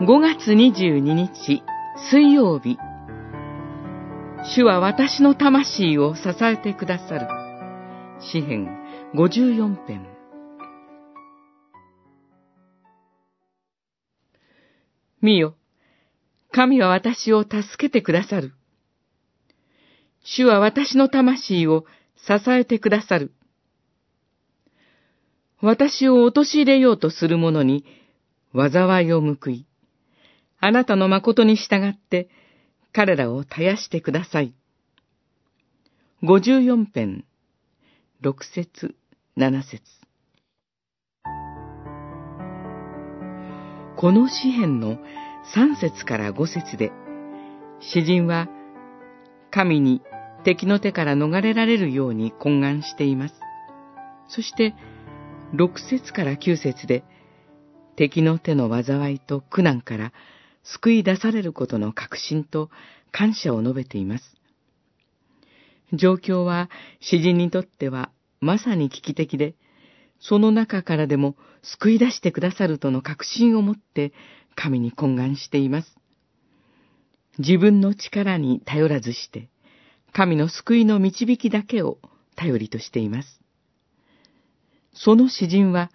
5月22日水曜日。主は私の魂を支えてくださる。詩編54編。見よ神は私を助けてくださる。主は私の魂を支えてくださる。私を陥れようとする者に災いを報い、あなたの誠に従って彼らを絶やしてください。五十四編、六節、七節。この詩篇の三節から五節で、詩人は神に敵の手から逃れられるように懇願しています。そして、六節から九節で、敵の手の災いと苦難から救い出されることの確信と感謝を述べています。状況は詩人にとってはまさに危機的で、その中からでも救い出してくださるとの確信を持って神に懇願しています。自分の力に頼らずして、神の救いの導きだけを頼りとしています。その詩人は、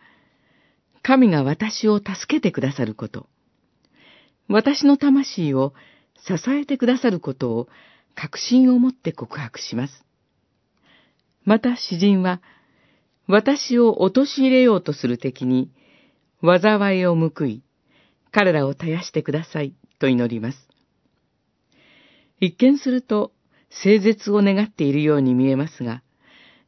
神が私を助けてくださること、私の魂を支えてくださることを確信を持って告白します。また詩人は、私を陥れようとする敵に、災いを報い、彼らを絶やしてください、と祈ります。一見すると、聖絶を願っているように見えますが、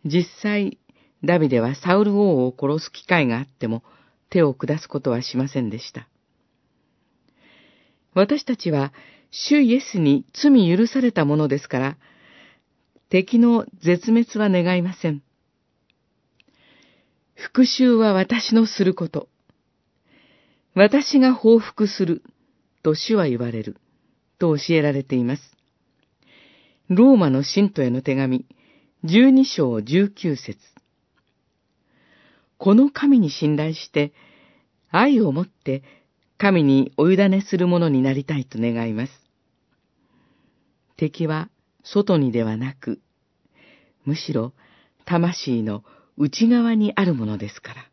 実際、ダビデはサウル王を殺す機会があっても、手を下すことはしませんでした。私たちは、主イエスに罪許されたものですから、敵の絶滅は願いません。復讐は私のすること。私が報復する、と主は言われる、と教えられています。ローマの信徒への手紙、十二章十九節この神に信頼して、愛を持って神にお委ねするものになりたいと願います。敵は外にではなく、むしろ魂の内側にあるものですから。